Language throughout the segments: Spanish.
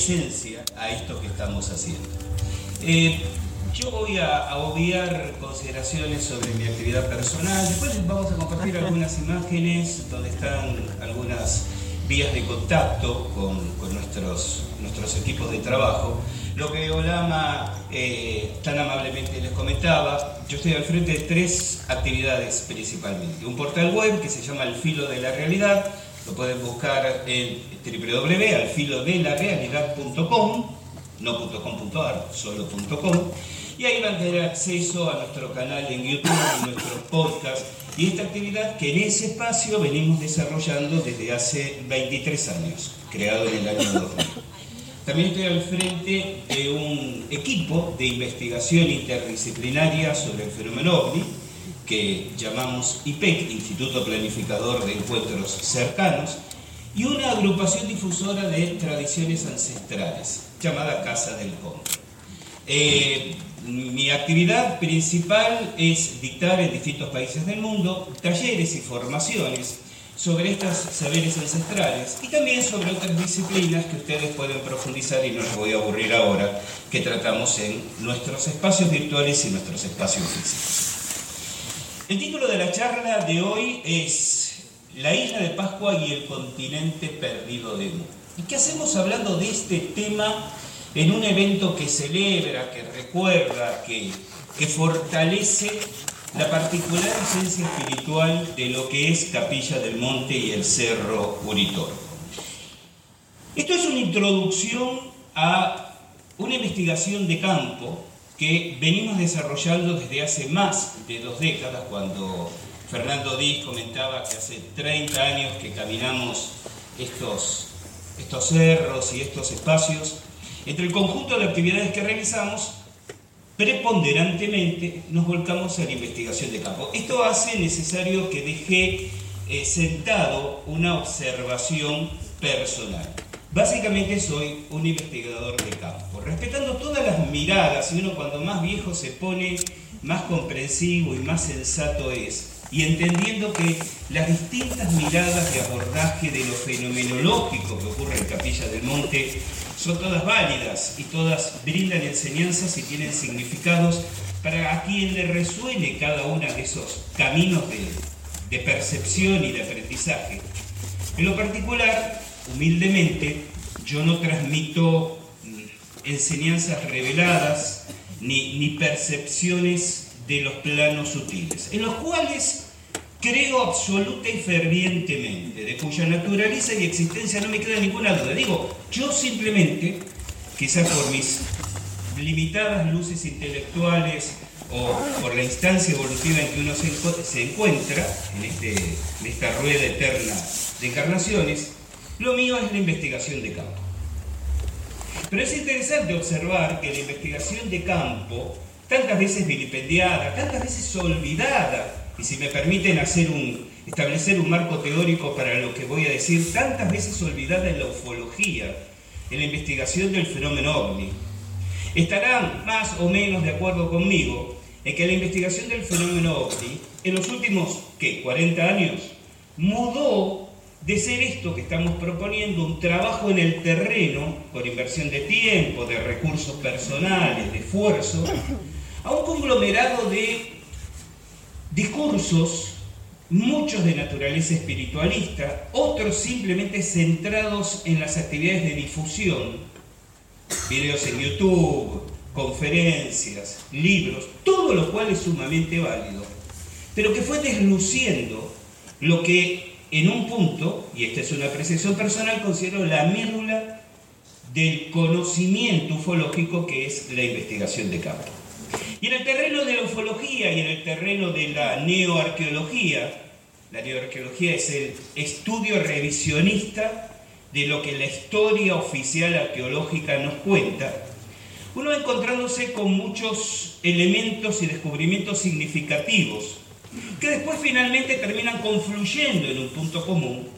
Esencia a esto que estamos haciendo. Eh, yo voy a, a obviar consideraciones sobre mi actividad personal, después vamos a compartir algunas imágenes donde están algunas vías de contacto con, con nuestros, nuestros equipos de trabajo. Lo que Olama eh, tan amablemente les comentaba, yo estoy al frente de tres actividades principalmente. Un portal web que se llama El Filo de la Realidad, lo pueden buscar en www.alfilodelarealidad.com, no .com.ar, solo .com, y ahí van a tener acceso a nuestro canal en YouTube y nuestro podcast. Y esta actividad que en ese espacio venimos desarrollando desde hace 23 años, creado en el año 2000. También estoy al frente de un equipo de investigación interdisciplinaria sobre el fenómeno OVNI, que llamamos IPEC, Instituto Planificador de Encuentros Cercanos, y una agrupación difusora de tradiciones ancestrales, llamada Casa del Conde. Eh, mi actividad principal es dictar en distintos países del mundo talleres y formaciones sobre estos saberes ancestrales y también sobre otras disciplinas que ustedes pueden profundizar y no les voy a aburrir ahora, que tratamos en nuestros espacios virtuales y nuestros espacios físicos. El título de la charla de hoy es La isla de Pascua y el continente perdido de Mu. ¿Y qué hacemos hablando de este tema en un evento que celebra, que recuerda, que, que fortalece la particular esencia espiritual de lo que es Capilla del Monte y el Cerro Uritorco. Esto es una introducción a una investigación de campo que venimos desarrollando desde hace más de dos décadas, cuando Fernando Díaz comentaba que hace 30 años que caminamos estos, estos cerros y estos espacios. Entre el conjunto de actividades que realizamos, preponderantemente nos volcamos a la investigación de campo. Esto hace necesario que deje eh, sentado una observación personal. Básicamente soy un investigador de campo, respetando todas las miradas, y uno cuando más viejo se pone, más comprensivo y más sensato es, y entendiendo que las distintas miradas de abordaje de lo fenomenológico que ocurre en Capilla del Monte son todas válidas y todas brindan enseñanzas y tienen significados para a quien le resuene cada uno de esos caminos de, de percepción y de aprendizaje. En lo particular, humildemente, yo no transmito enseñanzas reveladas ni, ni percepciones de los planos sutiles, en los cuales creo absoluta y fervientemente, de cuya naturaleza y existencia no me queda ninguna duda. Digo, yo simplemente, quizás por mis limitadas luces intelectuales o por la instancia evolutiva en que uno se, encuentra, en, este, en esta rueda eterna de encarnaciones, lo mío es la investigación de campo. Pero es interesante observar que la investigación de campo, tantas veces vilipendiada, tantas veces olvidada, y si me permiten hacer un, establecer un marco teórico para lo que voy a decir, tantas veces olvidada en la ufología, en la investigación del fenómeno ovni, estarán más o menos de acuerdo conmigo en que la investigación del fenómeno ovni en los últimos, ¿qué?, 40 años, mudó de ser esto que estamos proponiendo, un trabajo en el terreno, con inversión de tiempo, de recursos personales, de esfuerzo, a un conglomerado de discursos, muchos de naturaleza espiritualista, otros simplemente centrados en las actividades de difusión, videos en YouTube, conferencias, libros, todo lo cual es sumamente válido, pero que fue desluciendo lo que en un punto, y esta es una apreciación personal, considero la médula del conocimiento ufológico que es la investigación de campo. Y en el terreno de la ufología y en el terreno de la neoarqueología, la neoarqueología es el estudio revisionista de lo que la historia oficial arqueológica nos cuenta, uno encontrándose con muchos elementos y descubrimientos significativos que después finalmente terminan confluyendo en un punto común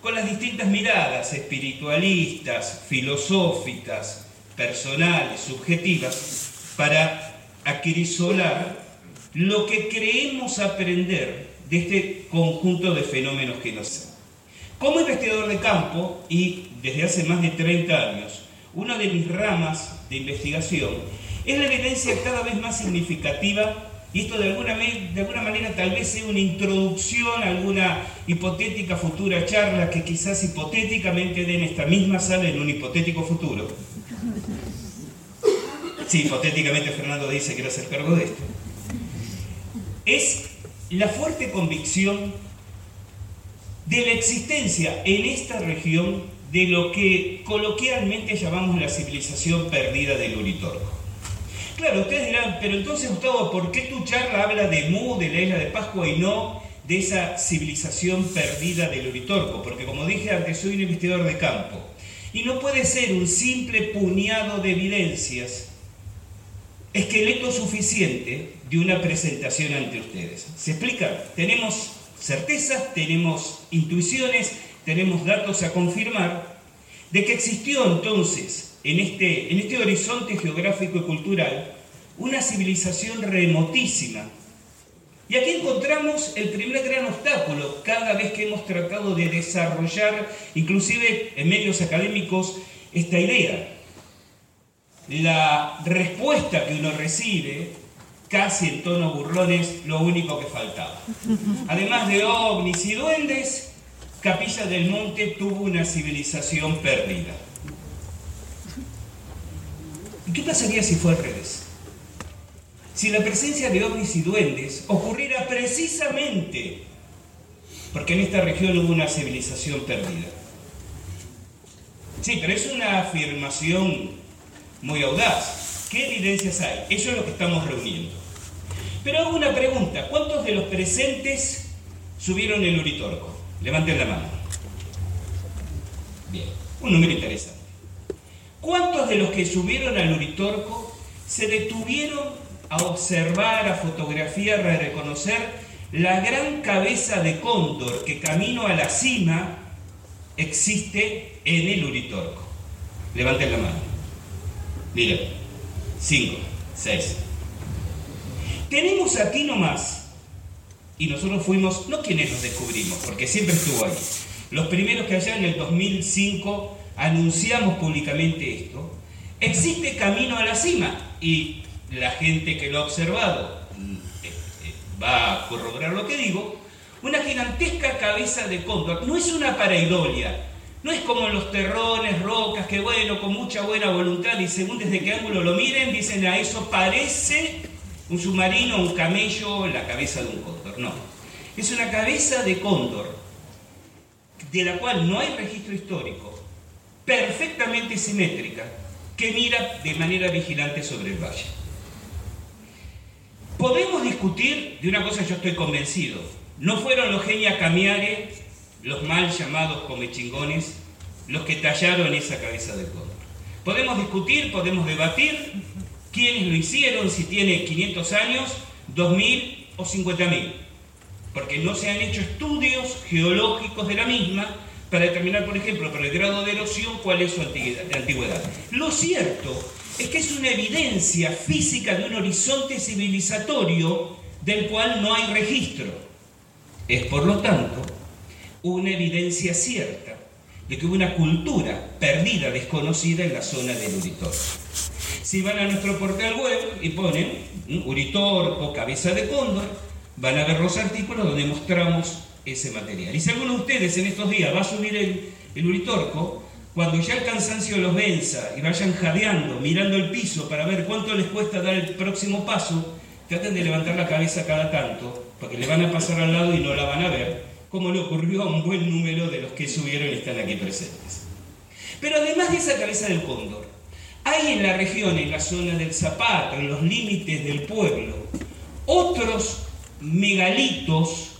con las distintas miradas espiritualistas, filosóficas, personales, subjetivas, para acrisolar lo que creemos aprender de este conjunto de fenómenos que nos... Como investigador de campo, y desde hace más de 30 años, una de mis ramas de investigación es la evidencia cada vez más significativa y esto de alguna, de alguna manera tal vez sea una introducción a alguna hipotética futura charla que quizás hipotéticamente den esta misma sala en un hipotético futuro. Sí, hipotéticamente Fernando dice que quiere hacer cargo de esto. Es la fuerte convicción de la existencia en esta región de lo que coloquialmente llamamos la civilización perdida del Uritorco. Claro, ustedes dirán, pero entonces Gustavo, ¿por qué tu charla habla de Mu, de la isla de Pascua y no de esa civilización perdida del Uritorco? Porque como dije antes, soy un investigador de campo. Y no puede ser un simple puñado de evidencias, esqueleto suficiente de una presentación ante ustedes. ¿Se explica? Tenemos certezas, tenemos intuiciones, tenemos datos a confirmar de que existió entonces en este, en este horizonte geográfico y cultural una civilización remotísima. Y aquí encontramos el primer gran obstáculo cada vez que hemos tratado de desarrollar, inclusive en medios académicos, esta idea. La respuesta que uno recibe, casi en tono burlón, es lo único que faltaba. Además de ovnis y duendes, Capilla del Monte tuvo una civilización perdida. ¿Y qué pasaría si fue al revés? Si la presencia de ovnis y duendes ocurriera precisamente porque en esta región hubo una civilización perdida. Sí, pero es una afirmación muy audaz. ¿Qué evidencias hay? Eso es lo que estamos reuniendo. Pero hago una pregunta. ¿Cuántos de los presentes subieron el Uritorco? Levanten la mano. Bien, un número interesante. ¿Cuántos de los que subieron al Uritorco se detuvieron a observar, a fotografiar, a reconocer la gran cabeza de cóndor que camino a la cima existe en el Uritorco? Levanten la mano. Miren, cinco, seis. Tenemos aquí nomás y nosotros fuimos, no quienes nos descubrimos, porque siempre estuvo ahí, los primeros que allá en el 2005 anunciamos públicamente esto, existe camino a la cima y la gente que lo ha observado mm, eh, eh, va a corroborar lo que digo, una gigantesca cabeza de cóndor, no es una pareidolia, no es como los terrones, rocas, que bueno, con mucha buena voluntad y según desde qué ángulo lo miren, dicen a eso parece un submarino, un camello, la cabeza de un cóndor. No. Es una cabeza de cóndor, de la cual no hay registro histórico, perfectamente simétrica, que mira de manera vigilante sobre el valle. Podemos discutir de una cosa, yo estoy convencido. No fueron los genia camiare, los mal llamados comechingones, los que tallaron esa cabeza de cóndor. Podemos discutir, podemos debatir quiénes lo hicieron, si tiene 500 años, 2000 o 50.000. Porque no se han hecho estudios geológicos de la misma para determinar, por ejemplo, por el grado de erosión, cuál es su antigüedad. Lo cierto es que es una evidencia física de un horizonte civilizatorio del cual no hay registro. Es, por lo tanto, una evidencia cierta de que hubo una cultura perdida, desconocida en la zona del Uritorco. Si van a nuestro portal web y ponen Uritorco, cabeza de cóndor, van a ver los artículos donde mostramos ese material. Y si alguno de ustedes en estos días va a subir el, el Uritorco, cuando ya el cansancio los venza y vayan jadeando, mirando el piso para ver cuánto les cuesta dar el próximo paso, traten de levantar la cabeza cada tanto, porque le van a pasar al lado y no la van a ver, como le ocurrió a un buen número de los que subieron y están aquí presentes. Pero además de esa cabeza del cóndor, hay en la región, en la zona del Zapato, en los límites del pueblo, otros megalitos,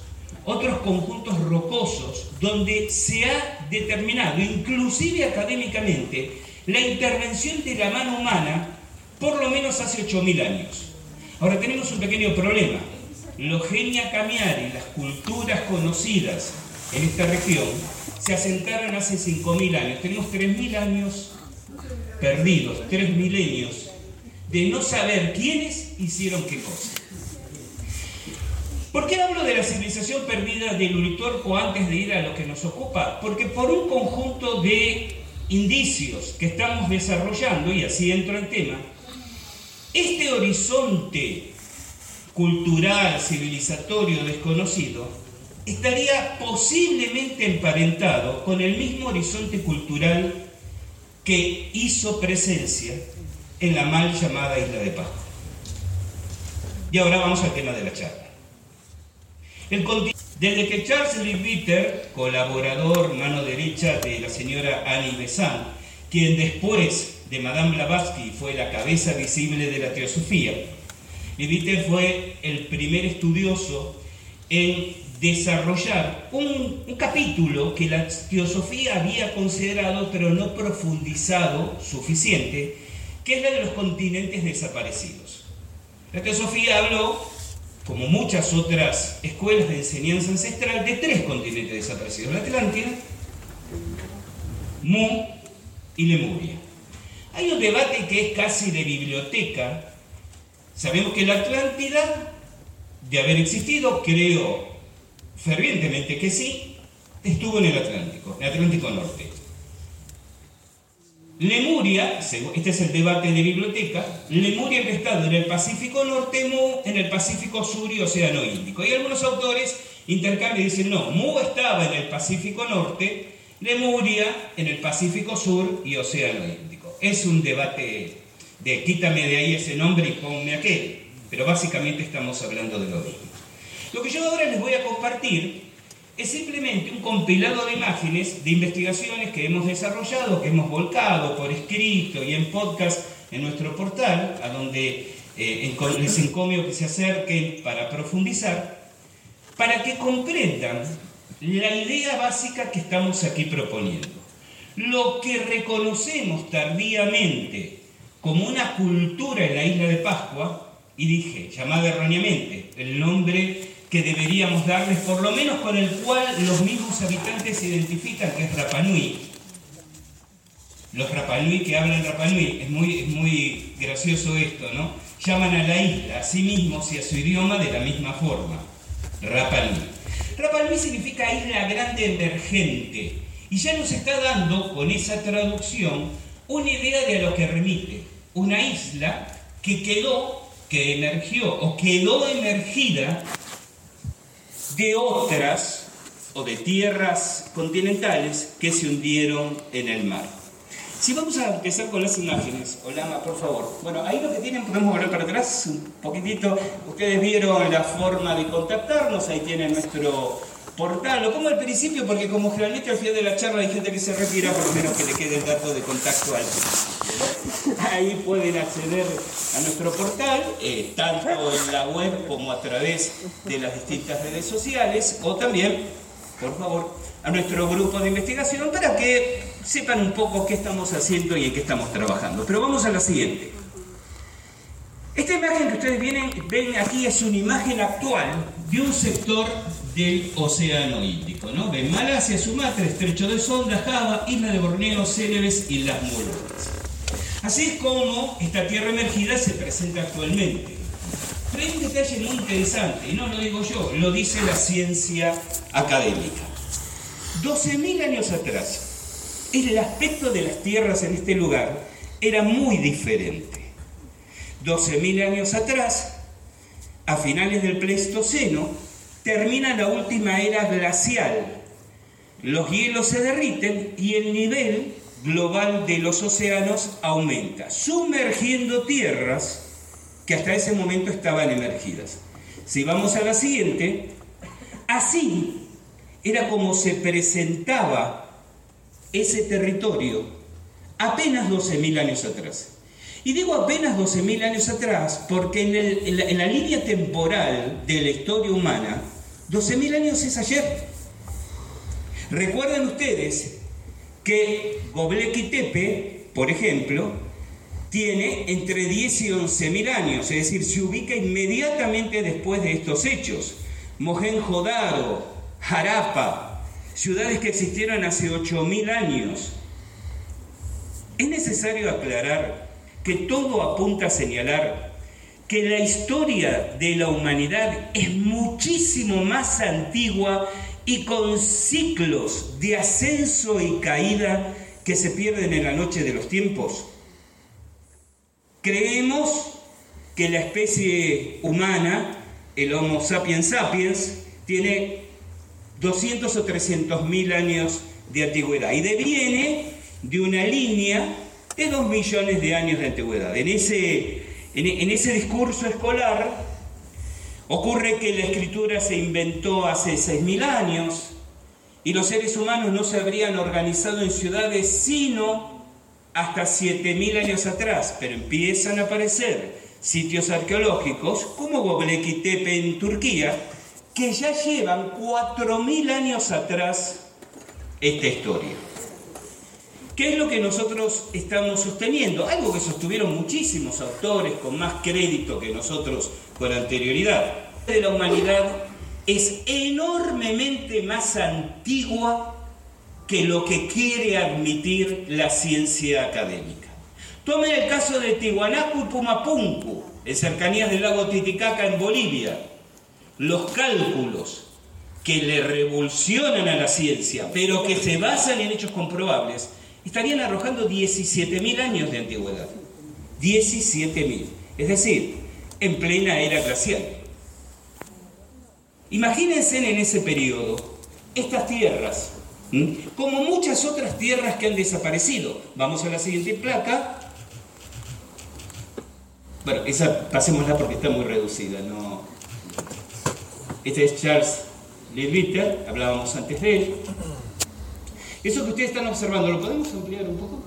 otros conjuntos rocosos, donde se ha determinado, inclusive académicamente, la intervención de la mano humana por lo menos hace 8.000 años. Ahora tenemos un pequeño problema los genia camiari, las culturas conocidas en esta región, se asentaron hace 5.000 años. Tenemos 3.000 años perdidos, tres milenios, de no saber quiénes hicieron qué cosa. ¿Por qué hablo de la civilización perdida del Uritorco antes de ir a lo que nos ocupa? Porque por un conjunto de indicios que estamos desarrollando, y así entro en tema, este horizonte cultural, civilizatorio desconocido, estaría posiblemente emparentado con el mismo horizonte cultural que hizo presencia en la mal llamada Isla de Pascua. Y ahora vamos al tema de la charla. Desde que Charles Leadbeater, colaborador mano derecha de la señora Annie Besant, quien después de Madame Blavatsky fue la cabeza visible de la teosofía, Witter fue el primer estudioso en desarrollar un, capítulo que la teosofía había considerado pero no profundizado suficiente, que es la de los continentes desaparecidos. La teosofía habló, como muchas otras escuelas de enseñanza ancestral, de tres continentes desaparecidos, la Atlántida, Mu y Lemuria. Hay un debate que es casi de biblioteca Sabemos que la Atlántida, de haber existido, creo fervientemente que sí, estuvo en el Atlántico, en el Atlántico Norte. Lemuria, este es el debate de biblioteca, Lemuria había estado en el Pacífico Norte, Mu en el Pacífico Sur y Océano Índico. Y algunos autores intercambian y dicen, no, Mu estaba en el Pacífico Norte, Lemuria en el Pacífico Sur y Océano Índico. Es un debate de quítame de ahí ese nombre y ponme aquel. Pero básicamente estamos hablando de lo mismo. Lo que yo ahora les voy a compartir es simplemente un compilado de imágenes de investigaciones que hemos desarrollado, que hemos volcado por escrito y en podcast en nuestro portal, a donde eh, les encomio que se acerquen para profundizar, para que comprendan la idea básica que estamos aquí proponiendo. Lo que reconocemos tardíamente como una cultura en la isla de Pascua, y dije, llamada erróneamente, el nombre que deberíamos darles, por lo menos con el cual los mismos habitantes se identifican, que es Rapanui. Los Rapanui que hablan Rapanui, es muy, es muy gracioso esto, ¿no? Llaman a la isla a sí mismos y a su idioma de la misma forma, Rapanui. Rapanui significa isla grande emergente, y ya nos está dando con esa traducción una idea de a lo que remite una isla que quedó, que emergió o quedó emergida de otras o de tierras continentales que se hundieron en el mar. Si vamos a empezar con las imágenes, Olama, por favor. Bueno, ahí lo que tienen, podemos volver para atrás un poquitito. Ustedes vieron la forma de contactarnos, ahí tienen nuestro portal, o como al principio, porque como generalmente al final de la charla hay gente que se retira, por lo menos que le quede el dato de contacto al Ahí pueden acceder a nuestro portal, eh, tanto en la web como a través de las distintas redes sociales, o también, por favor, a nuestro grupo de investigación para que sepan un poco qué estamos haciendo y en qué estamos trabajando. Pero vamos a la siguiente. Esta imagen que ustedes vienen, ven aquí es una imagen actual de un sector del Océano Índico. ¿no? Ven Malasia, Sumatra, Estrecho de Sonda, Java, Isla de Borneo, Célebes y las Molucas. Así es como esta tierra emergida se presenta actualmente. Pero hay un detalle muy interesante, y no lo digo yo, lo dice la ciencia académica. 12.000 años atrás, el aspecto de las tierras en este lugar era muy diferente. 12.000 años atrás, a finales del Pleistoceno, termina la última era glacial. Los hielos se derriten y el nivel global de los océanos aumenta, sumergiendo tierras que hasta ese momento estaban emergidas. Si vamos a la siguiente, así era como se presentaba ese territorio apenas 12.000 años atrás. Y digo apenas 12.000 años atrás porque en, la, línea temporal de la historia humana, 12.000 años es ayer. Recuerden ustedes que Göbekli Tepe, por ejemplo, tiene entre 10 y 11.000 años, es decir, se ubica inmediatamente después de estos hechos. Mohenjo-Daro, Harappa, ciudades que existieron hace 8.000 años. Es necesario aclarar que todo apunta a señalar que la historia de la humanidad es muchísimo más antigua y con ciclos de ascenso y caída que se pierden en la noche de los tiempos. Creemos que la especie humana, el Homo sapiens sapiens, tiene 200 o 300 mil años de antigüedad y deviene de una línea de 2 millones de años de antigüedad. En ese, en, ese discurso escolar ocurre que la escritura se inventó hace 6.000 años y los seres humanos no se habrían organizado en ciudades sino hasta 7.000 años atrás, pero empiezan a aparecer sitios arqueológicos como Göbekli Tepe en Turquía, que ya llevan 4.000 años atrás esta historia. ¿Qué es lo que nosotros estamos sosteniendo? Algo que sostuvieron muchísimos autores con más crédito que nosotros con anterioridad. De la humanidad es enormemente más antigua que lo que quiere admitir la ciencia académica. Tomen el caso de Tihuanaco y Pumapunku, en cercanías del lago Titicaca en Bolivia los cálculos que le revolucionan a la ciencia, pero que se basan en hechos comprobables, estarían arrojando 17.000 años de antigüedad. 17.000. Es decir, en plena era glacial. Imagínense en ese periodo estas tierras, como muchas otras tierras que han desaparecido. Vamos a la siguiente placa. Bueno, esa pasémosla porque está muy reducida, no, este es Charles Leadbeater, hablábamos antes de él. Eso que ustedes están observando, ¿lo podemos ampliar un poco?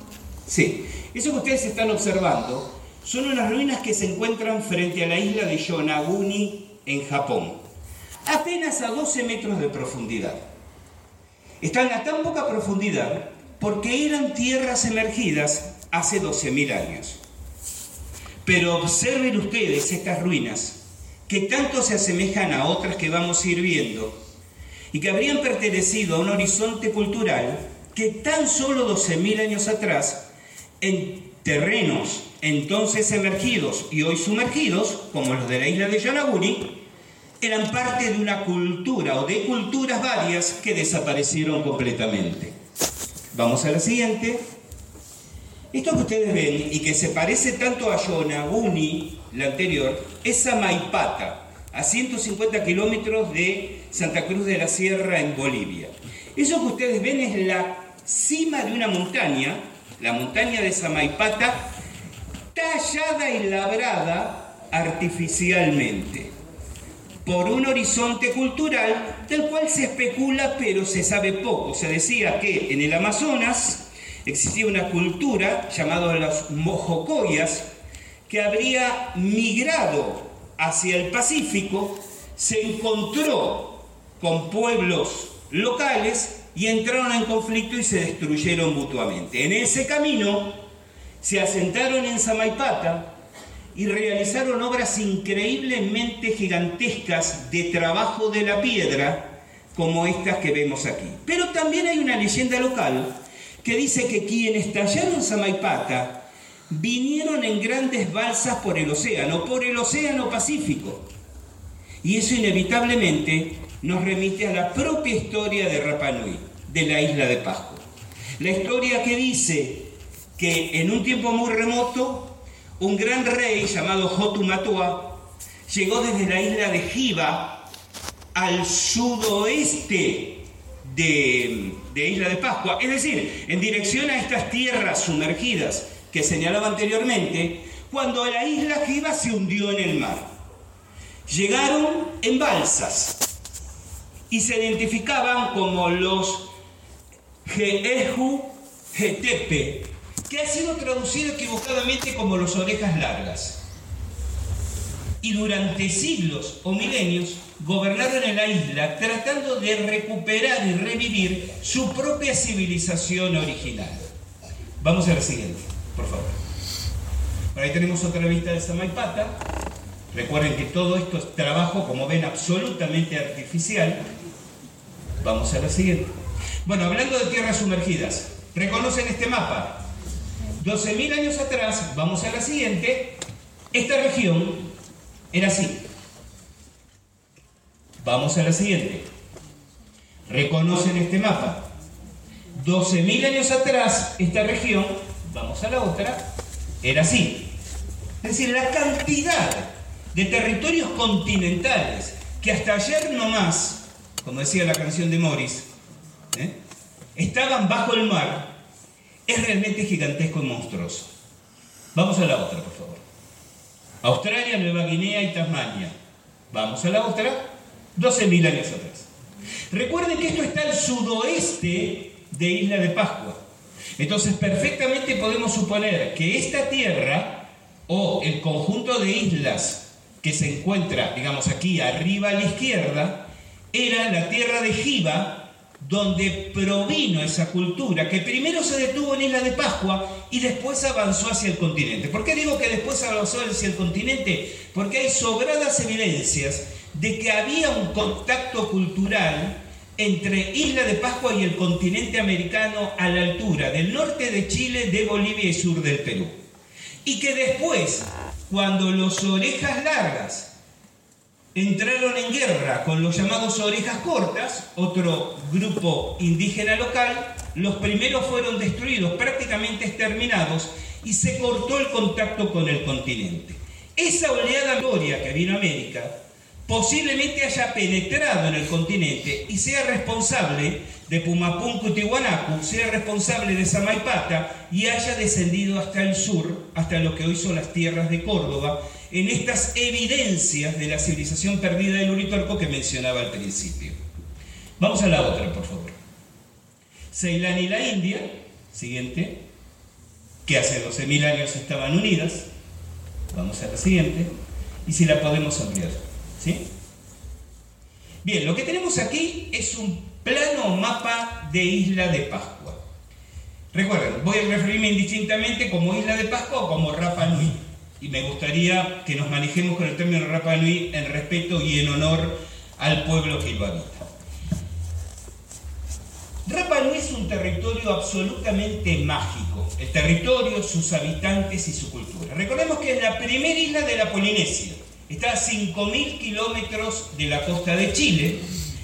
Sí, eso que ustedes están observando son unas ruinas que se encuentran frente a la isla de Yonaguni en Japón, apenas a 12 metros de profundidad. Están a tan poca profundidad porque eran tierras emergidas hace 12.000 años. Pero observen ustedes estas ruinas que tanto se asemejan a otras que vamos a ir viendo y que habrían pertenecido a un horizonte cultural que tan solo 12.000 años atrás, en terrenos entonces emergidos y hoy sumergidos, como los de la isla de Yanaguni, eran parte de una cultura o de culturas varias que desaparecieron completamente. Vamos a la siguiente. Esto que ustedes ven y que se parece tanto a Yonaguni, la anterior, es Samaipata, a 150 kilómetros de Santa Cruz de la Sierra en Bolivia. Eso que ustedes ven es la cima de una montaña la montaña de Samaipata, tallada y labrada artificialmente por un horizonte cultural del cual se especula pero se sabe poco. Se decía que en el Amazonas existía una cultura llamada los mojocoyas que habría migrado hacia el Pacífico, se encontró con pueblos locales y entraron en conflicto y se destruyeron mutuamente. En ese camino se asentaron en Samaipata y realizaron obras increíblemente gigantescas de trabajo de la piedra, como estas que vemos aquí. Pero también hay una leyenda local que dice que quienes tallaron Samaipata vinieron en grandes balsas por el océano, por el océano Pacífico. Y eso inevitablemente nos remite a la propia historia de Rapanui, de la isla de Pascua. La historia que dice que en un tiempo muy remoto, un gran rey llamado Jotumatua llegó desde la isla de Jiva al sudoeste de, de Isla de Pascua, es decir, en dirección a estas tierras sumergidas que señalaba anteriormente, cuando la isla Jiva se hundió en el mar. Llegaron en balsas y se identificaban como los Jehu Jetepe, que ha sido traducido equivocadamente como los orejas largas. Y durante siglos o milenios gobernaron en la isla tratando de recuperar y revivir su propia civilización original. Vamos a la siguiente, por favor. Ahí tenemos otra vista de Samaipata. Recuerden que todo esto es trabajo, como ven, absolutamente artificial. Vamos a la siguiente. Bueno, hablando de tierras sumergidas, reconocen este mapa. 12.000 años atrás, vamos a la siguiente, esta región era así. Vamos a la siguiente. Reconocen este mapa. 12.000 años atrás, esta región, vamos a la otra, era así. Es decir, la cantidad de territorios continentales que hasta ayer nomás, como decía la canción de Morris, ¿eh? estaban bajo el mar, es realmente gigantesco y monstruoso. Vamos a la otra, por favor. Australia, Nueva Guinea y Tasmania. Vamos a la otra, 12.000 años atrás. Recuerden que esto está al sudoeste de Isla de Pascua. Entonces, perfectamente podemos suponer que esta tierra o el conjunto de islas que se encuentra, digamos, aquí arriba a la izquierda, era la tierra de Jiva, donde provino esa cultura, que primero se detuvo en Isla de Pascua y después avanzó hacia el continente. ¿Por qué digo que después avanzó hacia el continente? Porque hay sobradas evidencias de que había un contacto cultural entre Isla de Pascua y el continente americano a la altura del norte de Chile, de Bolivia y sur del Perú. Y que después, cuando los orejas largas entraron en guerra con los llamados orejas cortas, otro grupo indígena local, los primeros fueron destruidos, prácticamente exterminados, y se cortó el contacto con el continente. Esa oleada gloria que vino a América posiblemente haya penetrado en el continente y sea responsable de Pumapunku y Tiwanaku, sea responsable de Samaipata y haya descendido hasta el sur, hasta lo que hoy son las tierras de Córdoba, en estas evidencias de la civilización perdida del Uritorco que mencionaba al principio. Vamos a la otra, por favor. Ceilán y la India, siguiente, que hace 12.000 años estaban unidas. Vamos a la siguiente. Y si la podemos ampliar. ¿Sí? Bien, lo que tenemos aquí es un plano mapa de Isla de Pascua. Recuerden, voy a referirme indistintamente como Isla de Pascua o como Rapa Nui. Y me gustaría que nos manejemos con el término Rapa Nui en respeto y en honor al pueblo que lo habita. Rapa Nui es un territorio absolutamente mágico. El territorio, sus habitantes y su cultura. Recordemos que es la primera isla de la Polinesia. Está a 5.000 kilómetros de la costa de Chile.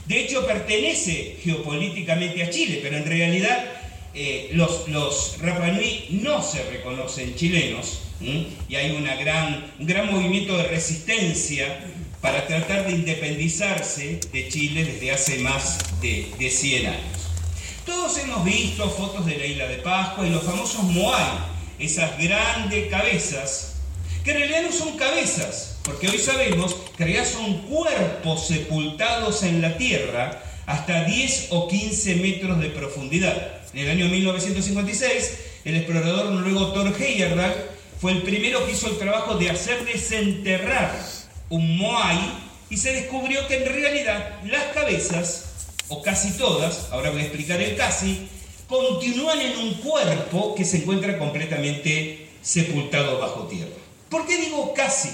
De hecho, pertenece geopolíticamente a Chile, pero en realidad eh, los, los Rapa Nui no se reconocen chilenos y hay una gran, un gran movimiento de resistencia para tratar de independizarse de Chile desde hace más de, de 100 años. Todos hemos visto fotos de la isla de Pascua y los famosos Moai, esas grandes cabezas, que en realidad no son cabezas, porque hoy sabemos que en son cuerpos sepultados en la tierra hasta 10 o 15 metros de profundidad. En el año 1956, el explorador noruego Thor Heyerdahl fue el primero que hizo el trabajo de hacer desenterrar un Moai y se descubrió que en realidad las cabezas, o casi todas, ahora voy a explicar el casi, continúan en un cuerpo que se encuentra completamente sepultado bajo tierra. ¿Por qué digo casi?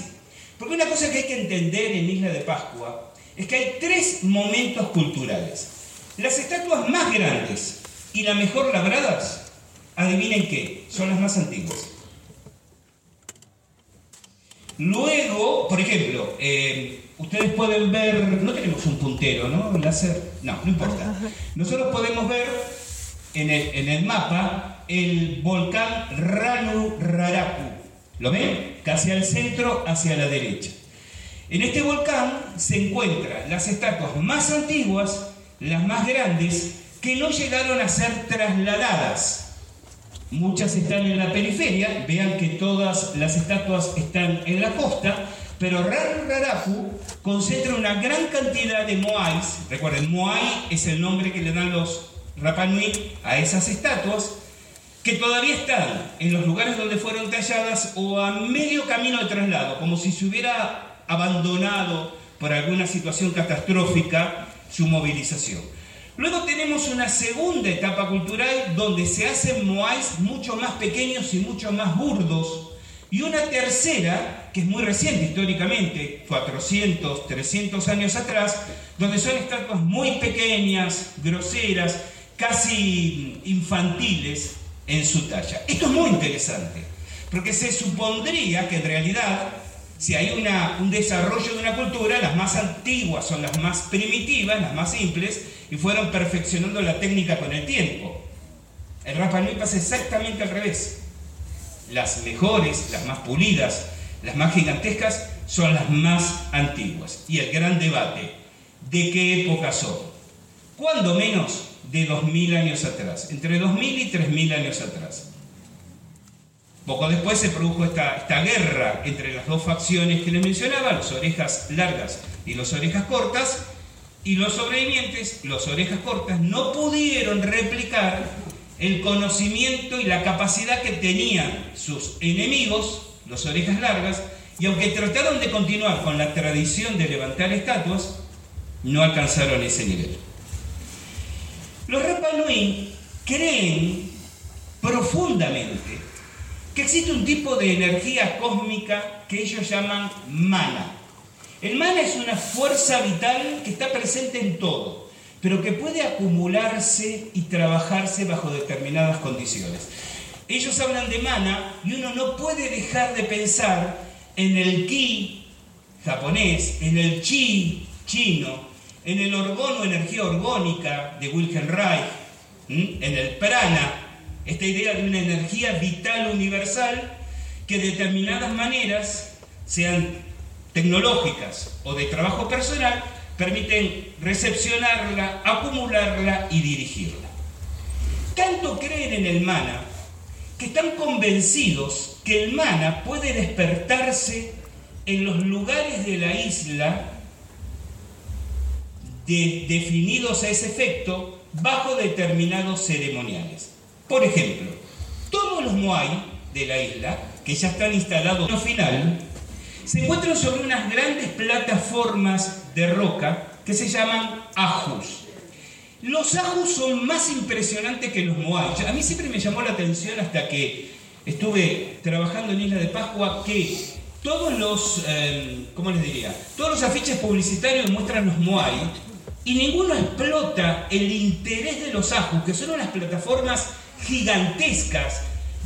Porque una cosa que hay que entender en Isla de Pascua es que hay tres momentos culturales. Las estatuas más grandes y las mejor labradas, adivinen qué, son las más antiguas. Luego, por ejemplo, eh, ustedes pueden ver, no tenemos un puntero, ¿no? Láser, no, no importa. Nosotros podemos ver en el, en el mapa el volcán Ranu Raraku. ¿Lo ven? Casi al centro, hacia la derecha. En este volcán se encuentran las estatuas más antiguas, las más grandes, que no llegaron a ser trasladadas Muchas están en la periferia, vean que todas las estatuas están en la costa, pero Raraku concentra una gran cantidad de moais. Recuerden, moai es el nombre que le dan los Rapanui a esas estatuas, que todavía están en los lugares donde fueron talladas o a medio camino de traslado, como si se hubiera abandonado por alguna situación catastrófica su movilización. Luego tenemos una segunda etapa cultural donde se hacen moais mucho más pequeños y mucho más burdos. Y una tercera, que es muy reciente históricamente, 400, 300 años atrás, donde son estatuas muy pequeñas, groseras, casi infantiles en su talla. Esto es muy interesante, porque se supondría que en realidad, si hay un desarrollo de una cultura, las más antiguas son las más primitivas, las más simples, y fueron perfeccionando la técnica con el tiempo. El Rapa Nui pasa exactamente al revés. Las mejores, las más pulidas, las más gigantescas son las más antiguas. Y el gran debate, ¿de qué época son? ¿Cuándo menos? De 2000 años atrás, entre 2000 y 3000 años atrás. Poco después se produjo esta, esta guerra entre las dos facciones que les mencionaba, las orejas largas y las orejas cortas, y los sobrevivientes, los orejas cortas, no pudieron replicar el conocimiento y la capacidad que tenían sus enemigos, los orejas largas, y aunque trataron de continuar con la tradición de levantar estatuas, no alcanzaron ese nivel. Los Rapa Nui creen profundamente que existe un tipo de energía cósmica que ellos llaman mana. El mana es una fuerza vital que está presente en todo, pero que puede acumularse y trabajarse bajo determinadas condiciones. Ellos hablan de mana y uno no puede dejar de pensar en el ki japonés, en el chi chino, en el orgono, energía orgónica de Wilhelm Reich, en el prana, esta idea de una energía vital universal que de determinadas maneras sean tecnológicas o de trabajo personal permiten recepcionarla, acumularla y dirigirla. Tanto creen en el mana que están convencidos que el mana puede despertarse en los lugares de la isla definidos a ese efecto bajo determinados ceremoniales. Por ejemplo, todos los moai de la isla, que ya están instalados en el final, se encuentran sobre unas grandes plataformas de roca que se llaman ajus. Los ajus son más impresionantes que los moai. A mí siempre me llamó la atención hasta que estuve trabajando en Isla de Pascua que todos los, em, ¿cómo les diría? Todos los afiches publicitarios muestran los moai y ninguno explota el interés de los ajus, que son unas plataformas gigantescas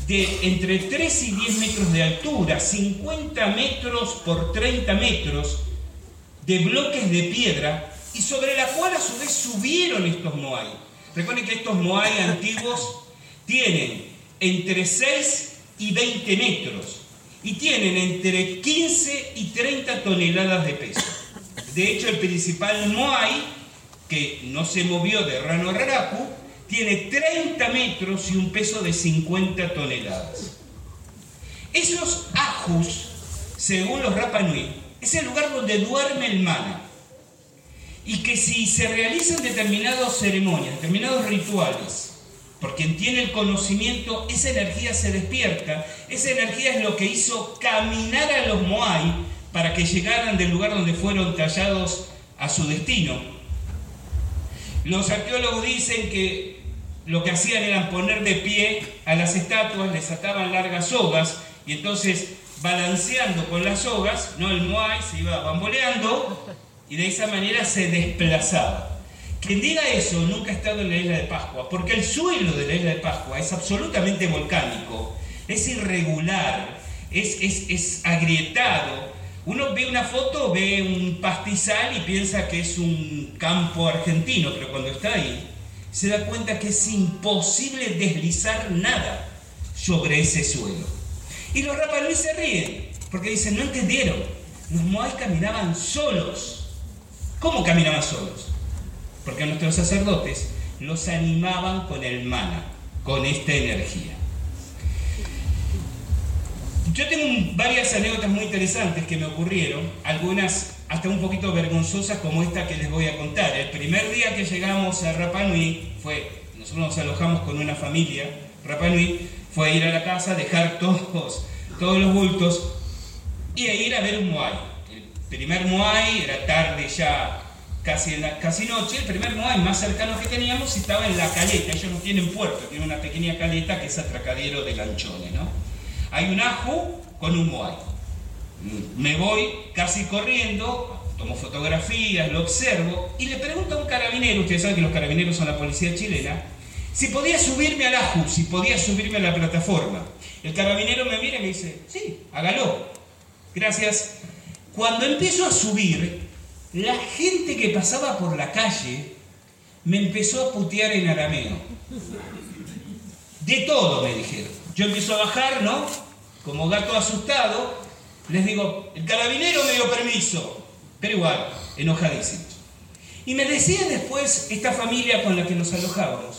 de entre 3 y 10 metros de altura, 50 metros por 30 metros de bloques de piedra y sobre la cual a su vez subieron estos moai. Recuerden que estos moai antiguos tienen entre 6 y 20 metros y tienen entre 15 y 30 toneladas de peso. De hecho, el principal moai, que no se movió de Rano Raraku, tiene 30 metros y un peso de 50 toneladas. Esos ajus, según los Rapa Nui, es el lugar donde duerme el mana. Y que si se realizan determinadas ceremonias, determinados rituales, por quien tiene el conocimiento, esa energía se despierta. Esa energía es lo que hizo caminar a los Moai para que llegaran del lugar donde fueron tallados a su destino. Los arqueólogos dicen que lo que hacían era poner de pie a las estatuas, les ataban largas sogas y entonces balanceando con las sogas, ¿no? el Moai se iba bamboleando y de esa manera se desplazaba. Quien diga eso nunca ha estado en la isla de Pascua, porque el suelo de la isla de Pascua es absolutamente volcánico, es irregular, es, es, agrietado. Uno ve una foto, ve un pastizal y piensa que es un campo argentino, pero cuando está ahí se da cuenta que es imposible deslizar nada sobre ese suelo. Y los Rapalui se ríen, porque dicen, no entendieron, los Moais caminaban solos. ¿Cómo caminaban solos? porque nuestros sacerdotes los animaban con el mana, con esta energía. Yo tengo varias anécdotas muy interesantes que me ocurrieron, algunas hasta un poquito vergonzosas como esta que les voy a contar. El primer día que llegamos a Rapanui fue, nosotros nos alojamos con una familia, Rapanui, fue ir a la casa, dejar todos, los bultos y ir a ver un Moai. El primer Moai era tarde ya casi, en casi noche, el primer Moai más cercano que teníamos estaba en la caleta. Ellos no tienen puerto, tienen una pequeña caleta que es atracadero de lanchones. ¿no? Hay un ajo con un Moai. Me voy casi corriendo, tomo fotografías, lo observo y le pregunto a un carabinero, ustedes saben que los carabineros son la policía chilena, si podía subirme al ajo, si podía subirme a la plataforma. El carabinero me mira y me dice, sí, hágalo. Gracias. Cuando empiezo a subir, la gente que pasaba por la calle me empezó a putear en arameo. De todo me dijeron. Yo empiezo a bajar, ¿no? Como gato asustado, les digo, el carabinero me dio permiso, pero igual, enojadísimos. Y me decía después esta familia con la que nos alojábamos,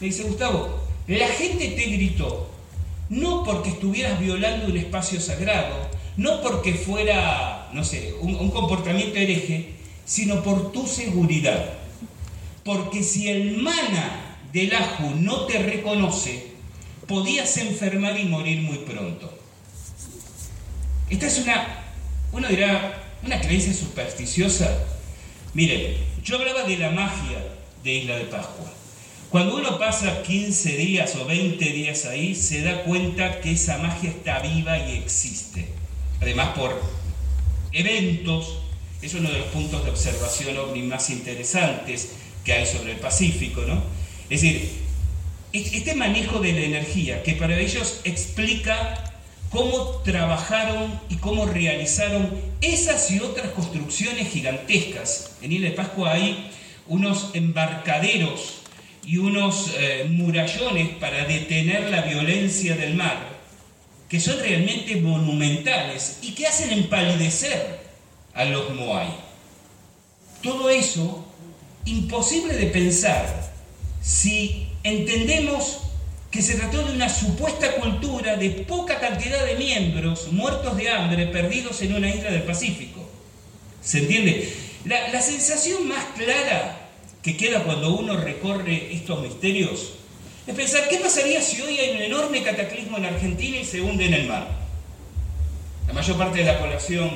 me dice, Gustavo, la gente te gritó, no porque estuvieras violando un espacio sagrado, no porque fuera, no sé, un, comportamiento hereje, sino por tu seguridad. Porque si el mana del ajo no te reconoce, podías enfermar y morir muy pronto. Esta es una, uno dirá, una creencia supersticiosa. Mire, yo hablaba de la magia de Isla de Pascua. Cuando uno pasa 15 días o 20 días ahí, se da cuenta que esa magia está viva y existe además por eventos, es uno de los puntos de observación ovni más interesantes que hay sobre el Pacífico, ¿no? Es decir, este manejo de la energía, que para ellos explica cómo trabajaron y cómo realizaron esas y otras construcciones gigantescas. En Isla de Pascua hay unos embarcaderos y unos eh, murallones para detener la violencia del mar que son realmente monumentales y que hacen empalidecer a los Moai. Todo eso imposible de pensar si entendemos que se trató de una supuesta cultura de poca cantidad de miembros muertos de hambre perdidos en una isla del Pacífico. ¿Se entiende? La, la sensación más clara que queda cuando uno recorre estos misterios es pensar qué pasaría si hoy hay un enorme cataclismo en Argentina y se hunde en el mar. La mayor parte de la población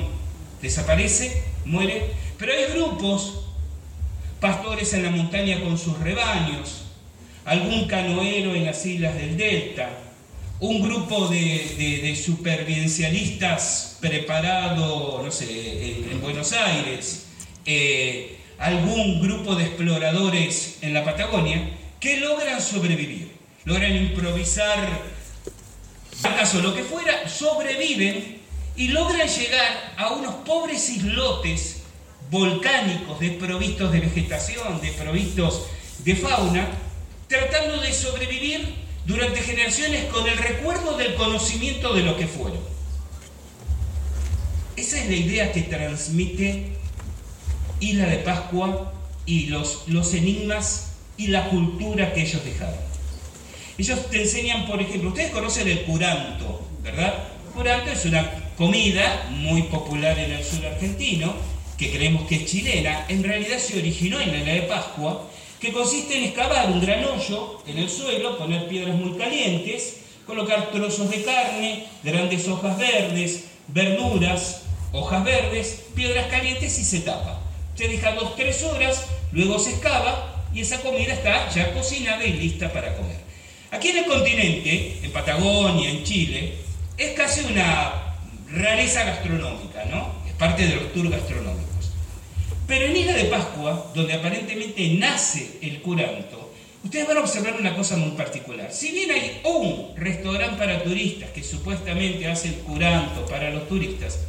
desaparece, muere, pero hay grupos, pastores en la montaña con sus rebaños, algún canoero en las islas del Delta, un grupo de, supervivencialistas preparado, no sé, en, Buenos Aires, eh, algún grupo de exploradores en la Patagonia, que logran sobrevivir, logran improvisar o lo que fuera, sobreviven y logran llegar a unos pobres islotes volcánicos desprovistos de vegetación, desprovistos de fauna, tratando de sobrevivir durante generaciones con el recuerdo del conocimiento de lo que fueron. Esa es la idea que transmite Isla de Pascua y los, los enigmas y la cultura que ellos dejaron. Ellos te enseñan, por ejemplo, ustedes conocen el curanto, ¿verdad? Curanto es una comida muy popular en el sur argentino, que creemos que es chilena, en realidad se originó en la era de Pascua, que consiste en excavar un gran hoyo en el suelo, poner piedras muy calientes, colocar trozos de carne, grandes hojas verdes, verduras, hojas verdes, piedras calientes y se tapa. Se deja dos, tres horas, luego se excava y esa comida está ya cocinada y lista para comer. Aquí en el continente, en Patagonia, en Chile, es casi una rareza gastronómica, ¿no? Es parte de los tours gastronómicos. Pero en Isla de Pascua, donde aparentemente nace el curanto, ustedes van a observar una cosa muy particular. Si bien hay un restaurante para turistas que supuestamente hace el curanto para los turistas,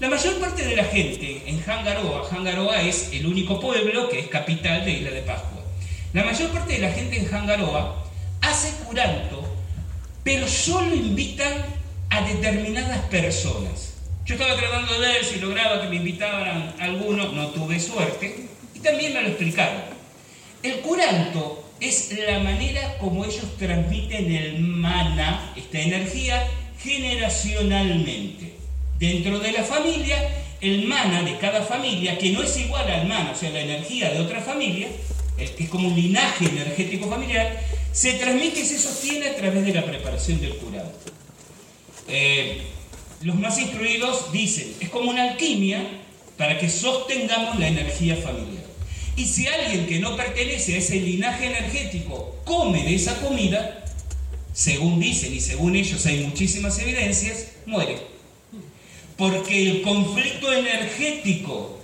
la mayor parte de la gente en Hangaroa, Hangaroa es el único pueblo que es capital de Isla de Pascua. La mayor parte de la gente en Hangaroa hace curanto, pero solo invitan a determinadas personas. Yo estaba tratando de ver si lograba que me invitaran algunos, no tuve suerte, y también me lo explicaron. El curanto es la manera como ellos transmiten el mana, esta energía, generacionalmente. Dentro de la familia, el mana de cada familia, que no es igual al mana, o sea, la energía de otra familia, es como un linaje energético familiar, se transmite y se sostiene a través de la preparación del curanto. Eh, los más instruidos dicen, es como una alquimia para que sostengamos la energía familiar. Y si alguien que no pertenece a ese linaje energético come de esa comida, según dicen y según ellos hay muchísimas evidencias, muere. Porque el conflicto energético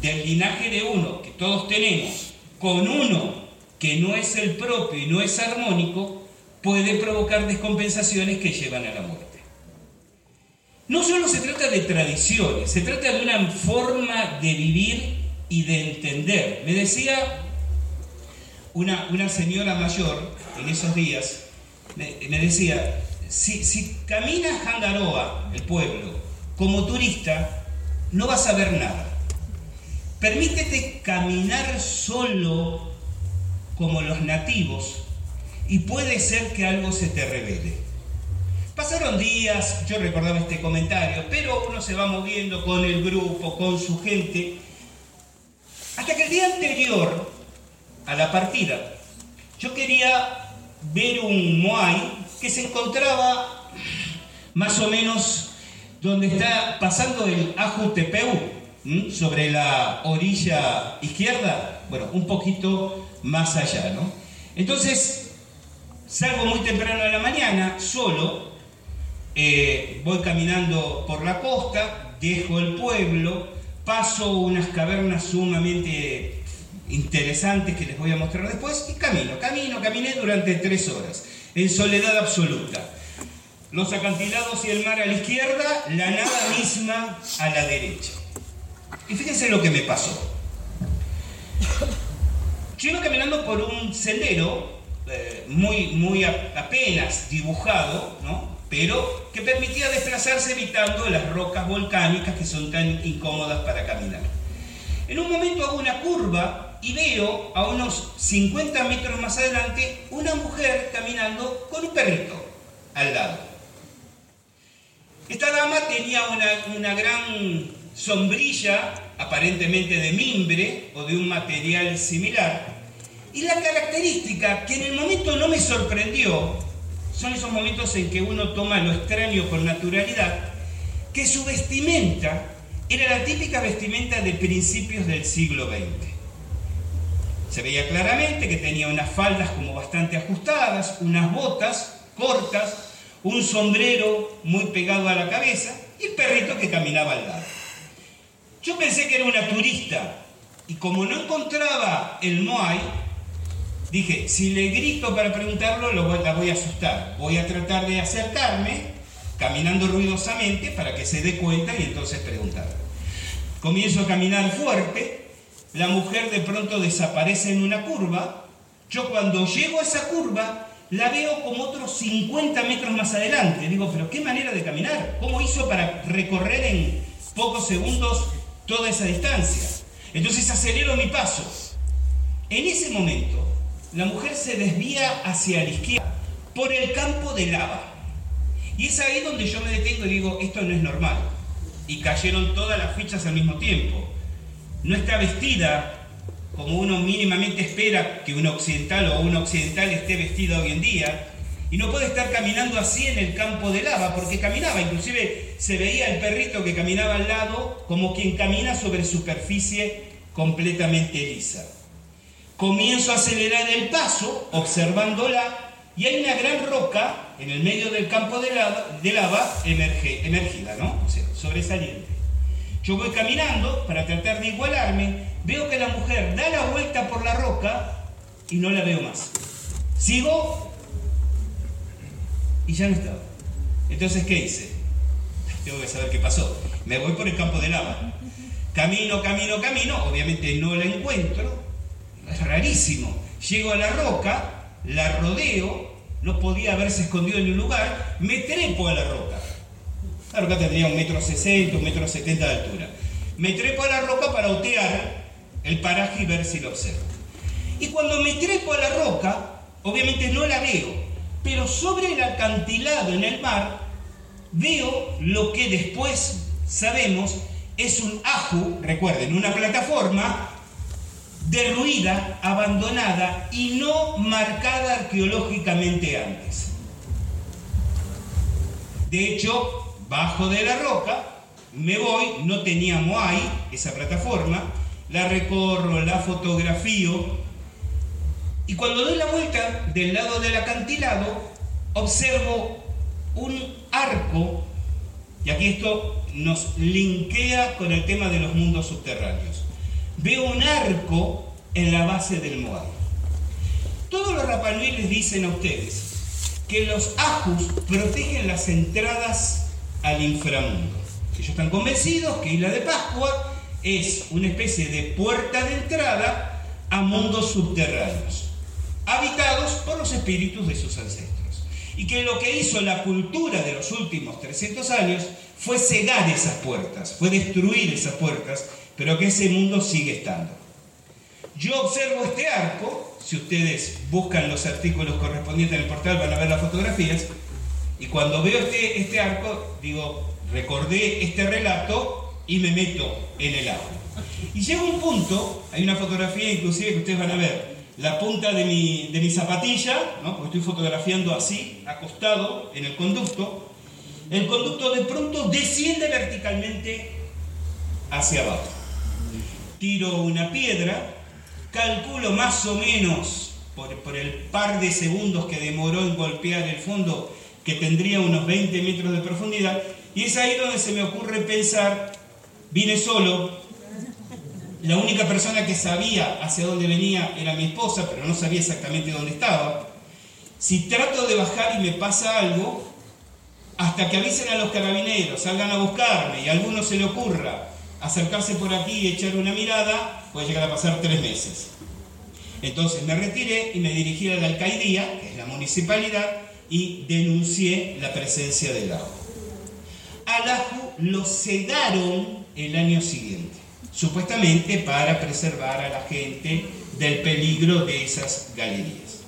del linaje de uno que todos tenemos con uno que no es el propio y no es armónico, puede provocar descompensaciones que llevan a la muerte. No solo se trata de tradiciones, se trata de una forma de vivir y de entender. Me decía una, una señora mayor en esos días, me, decía, si, si caminas Hangaroa, el pueblo, como turista, no vas a ver nada. Permítete caminar solo como los nativos y puede ser que algo se te revele. Pasaron días, yo recordaba este comentario, pero uno se va moviendo con el grupo, con su gente, hasta que el día anterior a la partida, yo quería ver un Moai que se encontraba más o menos donde está pasando el Ajutepeu, sobre la orilla izquierda, bueno, un poquito más allá, ¿no? Entonces, salgo muy temprano de la mañana, solo, eh, voy caminando por la costa, dejo el pueblo, paso unas cavernas sumamente interesantes que les voy a mostrar después y camino, camino, caminé durante tres horas, en soledad absoluta. Los acantilados y el mar a la izquierda, la nada misma a la derecha. Y fíjense lo que me pasó. Yo iba caminando por un sendero eh, muy, muy apenas dibujado, ¿no? Pero que permitía desplazarse evitando las rocas volcánicas que son tan incómodas para caminar. En un momento hago una curva y veo a unos 50 metros más adelante una mujer caminando con un perrito al lado. Esta dama tenía una, una gran sombrilla, aparentemente de mimbre o de un material similar, y la característica que en el momento no me sorprendió son esos momentos en que uno toma lo extraño con naturalidad, que su vestimenta era la típica vestimenta de principios del siglo XX. Se veía claramente que tenía unas faldas como bastante ajustadas, unas botas cortas, un sombrero muy pegado a la cabeza y el perrito que caminaba al lado. Yo pensé que era una turista y como no encontraba el Moai, Dije, si le grito para preguntarlo, lo la voy a asustar. Voy a tratar de acercarme, caminando ruidosamente, para que se dé cuenta y entonces preguntar. Comienzo a caminar fuerte, la mujer de pronto desaparece en una curva. Yo cuando llego a esa curva, la veo como otros 50 metros más adelante. Digo, pero qué manera de caminar. ¿Cómo hizo para recorrer en pocos segundos toda esa distancia? Entonces acelero mi paso En ese momento, la mujer se desvía hacia la izquierda por el campo de lava. Y es ahí donde yo me detengo y digo, esto no es normal. Y cayeron todas las fichas al mismo tiempo. No está vestida como uno mínimamente espera que un occidental o un occidental esté vestido hoy en día. Y no puede estar caminando así en el campo de lava, porque caminaba, inclusive se veía el perrito que caminaba al lado como quien camina sobre superficie completamente lisa. Comienzo a acelerar el paso, observándola, y hay una gran roca en el medio del campo de lava, emergida, ¿no? O sea, sobresaliente. Yo voy caminando para tratar de igualarme, veo que la mujer da la vuelta por la roca y no la veo más. Sigo y ya no estaba. Entonces, ¿qué hice? Tengo que saber qué pasó. Me voy por el campo de lava. Camino, camino, camino, obviamente no la encuentro. Es rarísimo. Llego a la roca, la rodeo, no podía haberse escondido en un lugar, me trepo a la roca. La roca tendría un metro sesenta, un metro setenta de altura. Me trepo a la roca para otear el paraje y ver si lo observo. Y cuando me trepo a la roca, obviamente no la veo, pero sobre el acantilado en el mar veo lo que después sabemos es un aju, recuerden, una plataforma derruida, abandonada y no marcada arqueológicamente antes. De hecho, bajo de la roca, me voy, no tenía Moai, esa plataforma, la recorro, la fotografío, y cuando doy la vuelta del lado del acantilado, observo un arco, y aquí esto nos linkea con el tema de los mundos subterráneos. Veo un arco en la base del Moai. Todos los Rapanui les dicen a ustedes que los ajus protegen las entradas al inframundo. Ellos están convencidos que Isla de Pascua es una especie de puerta de entrada a mundos subterráneos, habitados por los espíritus de sus ancestros. Y que lo que hizo la cultura de los últimos 300 años fue cegar esas puertas, fue destruir esas puertas, pero que ese mundo sigue estando. Yo observo este arco, si ustedes buscan los artículos correspondientes en el portal van a ver las fotografías, y cuando veo este, este arco, digo, recordé este relato y me meto en el agua. Y llega un punto, hay una fotografía inclusive que ustedes van a ver, la punta de mi, de mi zapatilla, ¿no? porque estoy fotografiando así, acostado en el conducto, el conducto de pronto desciende verticalmente hacia abajo. Tiro una piedra, calculo más o menos por, el par de segundos que demoró en golpear el fondo, que tendría unos 20 metros de profundidad, y es ahí donde se me ocurre pensar, vine solo, la única persona que sabía hacia dónde venía era mi esposa, pero no sabía exactamente dónde estaba. Si trato de bajar y me pasa algo, hasta que avisen a los carabineros, salgan a buscarme y a alguno se le ocurra acercarse por aquí y echar una mirada, puede llegar a pasar tres meses. Entonces me retiré y me dirigí a la alcaldía, que es la municipalidad, y denuncié la presencia del agua. Al ajo lo sedaron el año siguiente, supuestamente para preservar a la gente del peligro de esas galerías.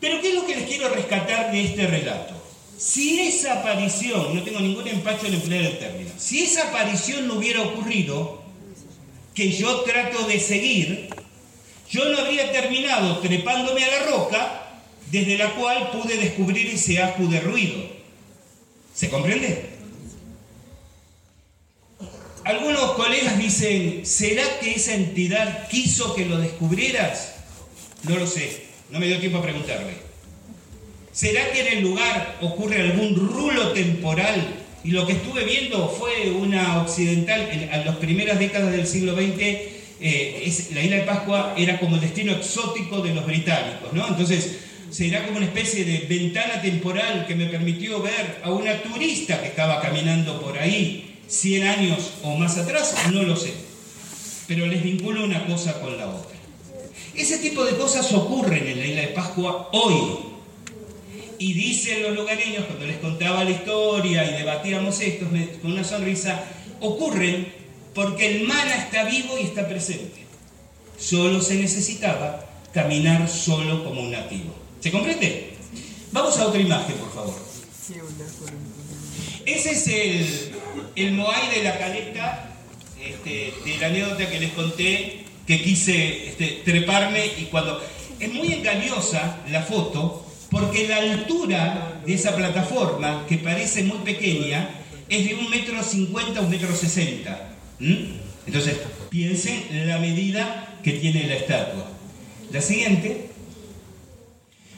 Pero ¿qué es lo que les quiero rescatar de este relato? Si esa aparición, no tengo ningún empacho en emplear el término, si esa aparición no hubiera ocurrido, que yo trato de seguir, yo no habría terminado trepándome a la roca desde la cual pude descubrir ese ajo de ruido. ¿Se comprende? Algunos colegas dicen, ¿será que esa entidad quiso que lo descubrieras? No lo sé, no me dio tiempo a preguntarle. ¿Será que en el lugar ocurre algún rulo temporal? Y lo que estuve viendo fue una occidental, en, las primeras décadas del siglo XX, eh, la isla de Pascua era como el destino exótico de los británicos, ¿no? Entonces, será como una especie de ventana temporal que me permitió ver a una turista que estaba caminando por ahí 100 años o más atrás, no lo sé. Pero les vinculo una cosa con la otra. Ese tipo de cosas ocurren en la isla de Pascua hoy. Y dicen los lugareños, cuando les contaba la historia y debatíamos esto con una sonrisa, ocurren porque el mana está vivo y está presente. Solo se necesitaba caminar solo como un nativo. ¿Se comprende? Vamos a otra imagen, por favor. Ese es el, el Moai de la caleta, este, de la anécdota que les conté, que quise este, treparme y cuando... Es muy engañosa la foto porque la altura de esa plataforma, que parece muy pequeña, es de un metro cincuenta un metro sesenta. Entonces, piensen la medida que tiene la estatua. La siguiente.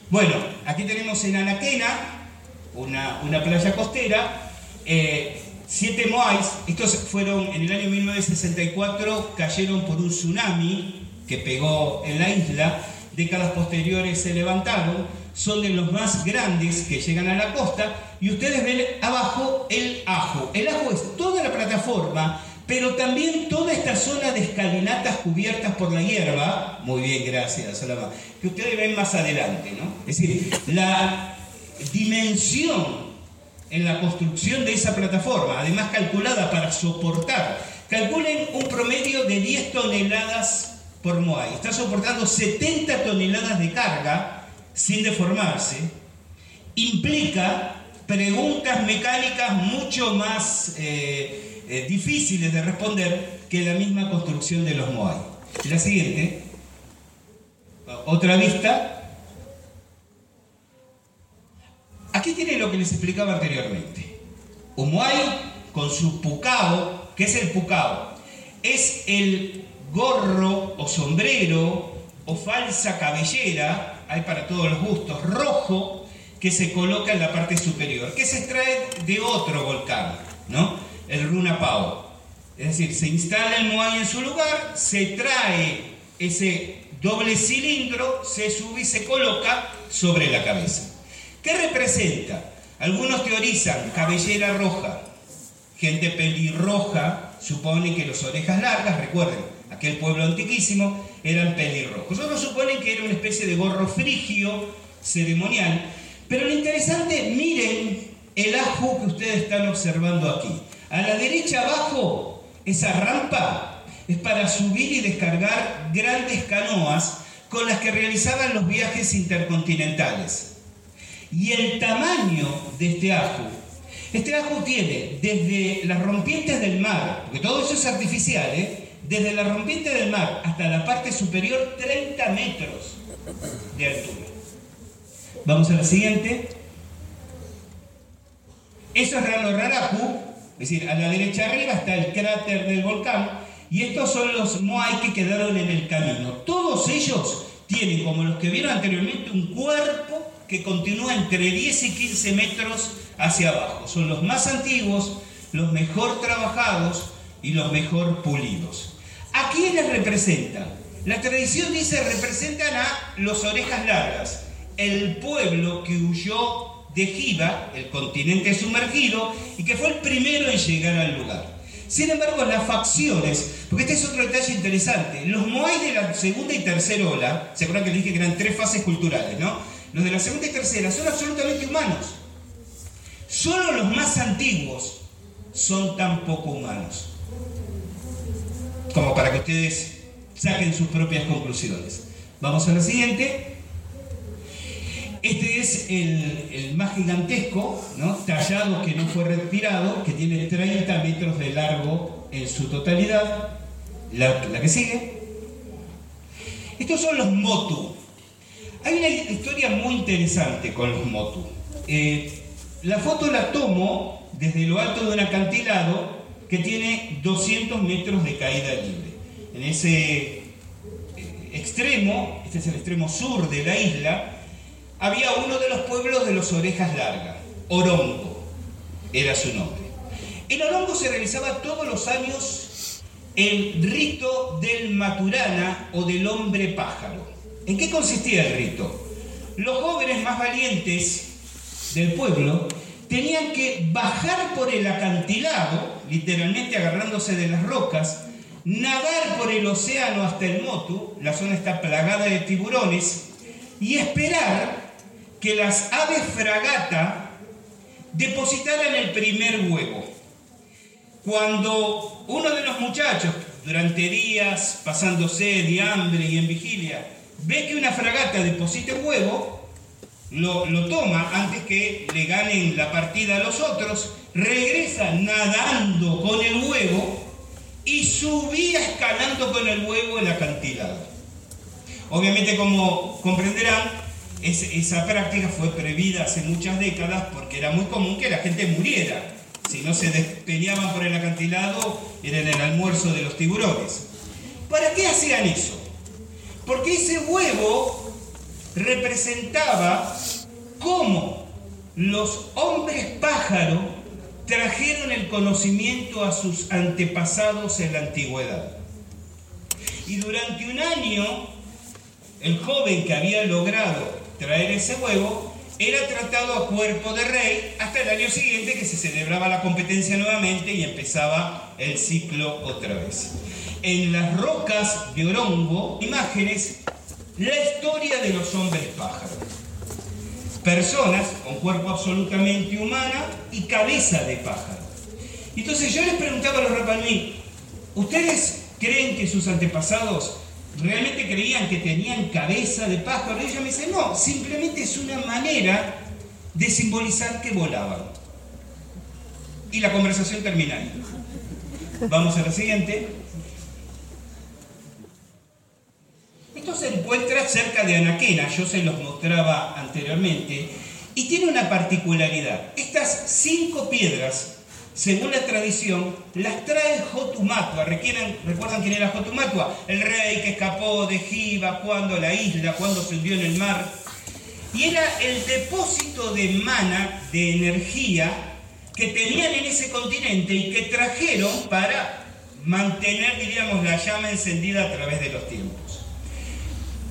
Bueno, aquí tenemos en Anaquena, una, una playa costera, eh, siete moais, estos fueron en el año 1964, cayeron por un tsunami que pegó en la isla, décadas posteriores se levantaron, son de los más grandes que llegan a la costa y ustedes ven abajo el ajo. El ajo es toda la plataforma, pero también toda esta zona de escalinatas cubiertas por la hierba, muy bien, gracias, Salama, que ustedes ven más adelante, ¿no? Es decir, la dimensión en la construcción de esa plataforma, además calculada para soportar, calculen un promedio de 10 toneladas por Moai, está soportando 70 toneladas de carga, sin deformarse, implica preguntas mecánicas mucho más eh, eh, difíciles de responder que la misma construcción de los Moai. La siguiente, otra vista. Aquí tiene lo que les explicaba anteriormente. Un Moai con su pucao, ¿qué es el pucao? Es el gorro o sombrero o falsa cabellera hay para todos los gustos, rojo, que se coloca en la parte superior, que se extrae de otro volcán, ¿no? El Runapao. Es decir, se instala el Moai en su lugar, se trae ese doble cilindro, se sube y se coloca sobre la cabeza. ¿Qué representa? Algunos teorizan cabellera roja, gente pelirroja, supone que las orejas largas, recuerden, aquel pueblo antiquísimo, eran pelirrojos. Otros suponen que era una especie de gorro frigio ceremonial. Pero lo interesante, miren el ajo que ustedes están observando aquí. A la derecha abajo, esa rampa es para subir y descargar grandes canoas con las que realizaban los viajes intercontinentales. Y el tamaño de este ajo, este ajo tiene desde las rompientes del mar, porque todo eso es artificial, ¿eh? Desde la rompiente del mar hasta la parte superior 30 metros de altura. Vamos a la siguiente. Eso es Rano Raraku, es decir, a la derecha arriba está el cráter del volcán y estos son los Moai que quedaron en el camino. Todos ellos tienen, como los que vieron anteriormente, un cuerpo que continúa entre 10 y 15 metros hacia abajo. Son los más antiguos, los mejor trabajados y los mejor pulidos. ¿A quiénes representan? La tradición dice representan a los orejas largas, el pueblo que huyó de Jiva, el continente sumergido, y que fue el primero en llegar al lugar. Sin embargo, las facciones, porque este es otro detalle interesante, los Moai de la segunda y tercera ola, ¿se acuerdan que dije que eran tres fases culturales, no? Los de la segunda y tercera son absolutamente humanos. Solo los más antiguos son tan poco humanos como para que ustedes saquen sus propias conclusiones. Vamos a la siguiente. Este es el, más gigantesco, tallado que no fue retirado, que tiene 30 metros de largo en su totalidad. La, que sigue. Estos son los motu. Hay una historia muy interesante con los motu. Eh, la foto la tomo desde lo alto de un acantilado que tiene 200 metros de caída libre. En ese eh, extremo, este es el extremo sur de la isla, había uno de los pueblos de los orejas largas, Orongo, era su nombre. En Orongo se realizaba todos los años el rito del Maturana o del hombre pájaro. ¿En qué consistía el rito? Los jóvenes más valientes del pueblo tenían que bajar por el acantilado literalmente agarrándose de las rocas, nadar por el océano hasta el Motu, la zona está plagada de tiburones, y esperar que las aves fragata depositaran el primer huevo. Cuando uno de los muchachos, durante días pasando sed y hambre y en vigilia, ve que una fragata deposita huevo, lo, toma antes que le ganen la partida a los otros, regresa nadando con el huevo y subía escalando con el huevo el acantilado. Obviamente, como comprenderán, esa práctica fue previda hace muchas décadas porque era muy común que la gente muriera. Si no se despeñaban por el acantilado, era el almuerzo de los tiburones. ¿Para qué hacían eso? Porque ese huevo representaba cómo los hombres pájaro trajeron el conocimiento a sus antepasados en la antigüedad. Y durante un año, el joven que había logrado traer ese huevo, era tratado a cuerpo de rey hasta el año siguiente que se celebraba la competencia nuevamente y empezaba el ciclo otra vez. En las rocas de Orongo, imágenes, la historia de los hombres pájaros. Personas con cuerpo absolutamente humana y cabeza de pájaro. Entonces yo les preguntaba a los Rapanui, ¿ustedes creen que sus antepasados realmente creían que tenían cabeza de pájaro. Y ella me dice, no, simplemente es una manera de simbolizar que volaban. Y la conversación termina ahí. Vamos a la siguiente. Esto se encuentra cerca de Anaquena, yo se los mostraba anteriormente, y tiene una particularidad. Estas cinco piedras según la tradición, las trae Jotumatua. ¿Recuerdan quién era Jotumatua? El rey que escapó de Jiva, cuando la isla, cuando se hundió en el mar. Y era el depósito de mana, de energía, que tenían en ese continente y que trajeron para mantener, diríamos, la llama encendida a través de los tiempos.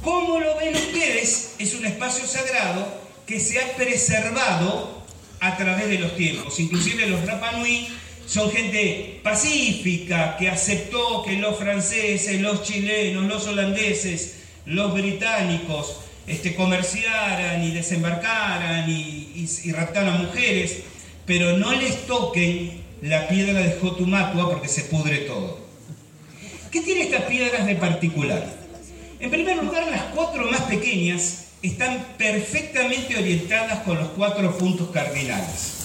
Como lo ven ustedes, es un espacio sagrado que se ha preservado a través de los tiempos. Inclusive los Rapanui son gente pacífica que aceptó que los franceses, los chilenos, los holandeses, los británicos este, comerciaran y desembarcaran y, y, raptaran a mujeres, pero no les toquen la piedra de Jotumatua porque se pudre todo. ¿Qué tiene estas piedras de particular? En primer lugar, las cuatro más pequeñas están perfectamente orientadas con los cuatro puntos cardinales.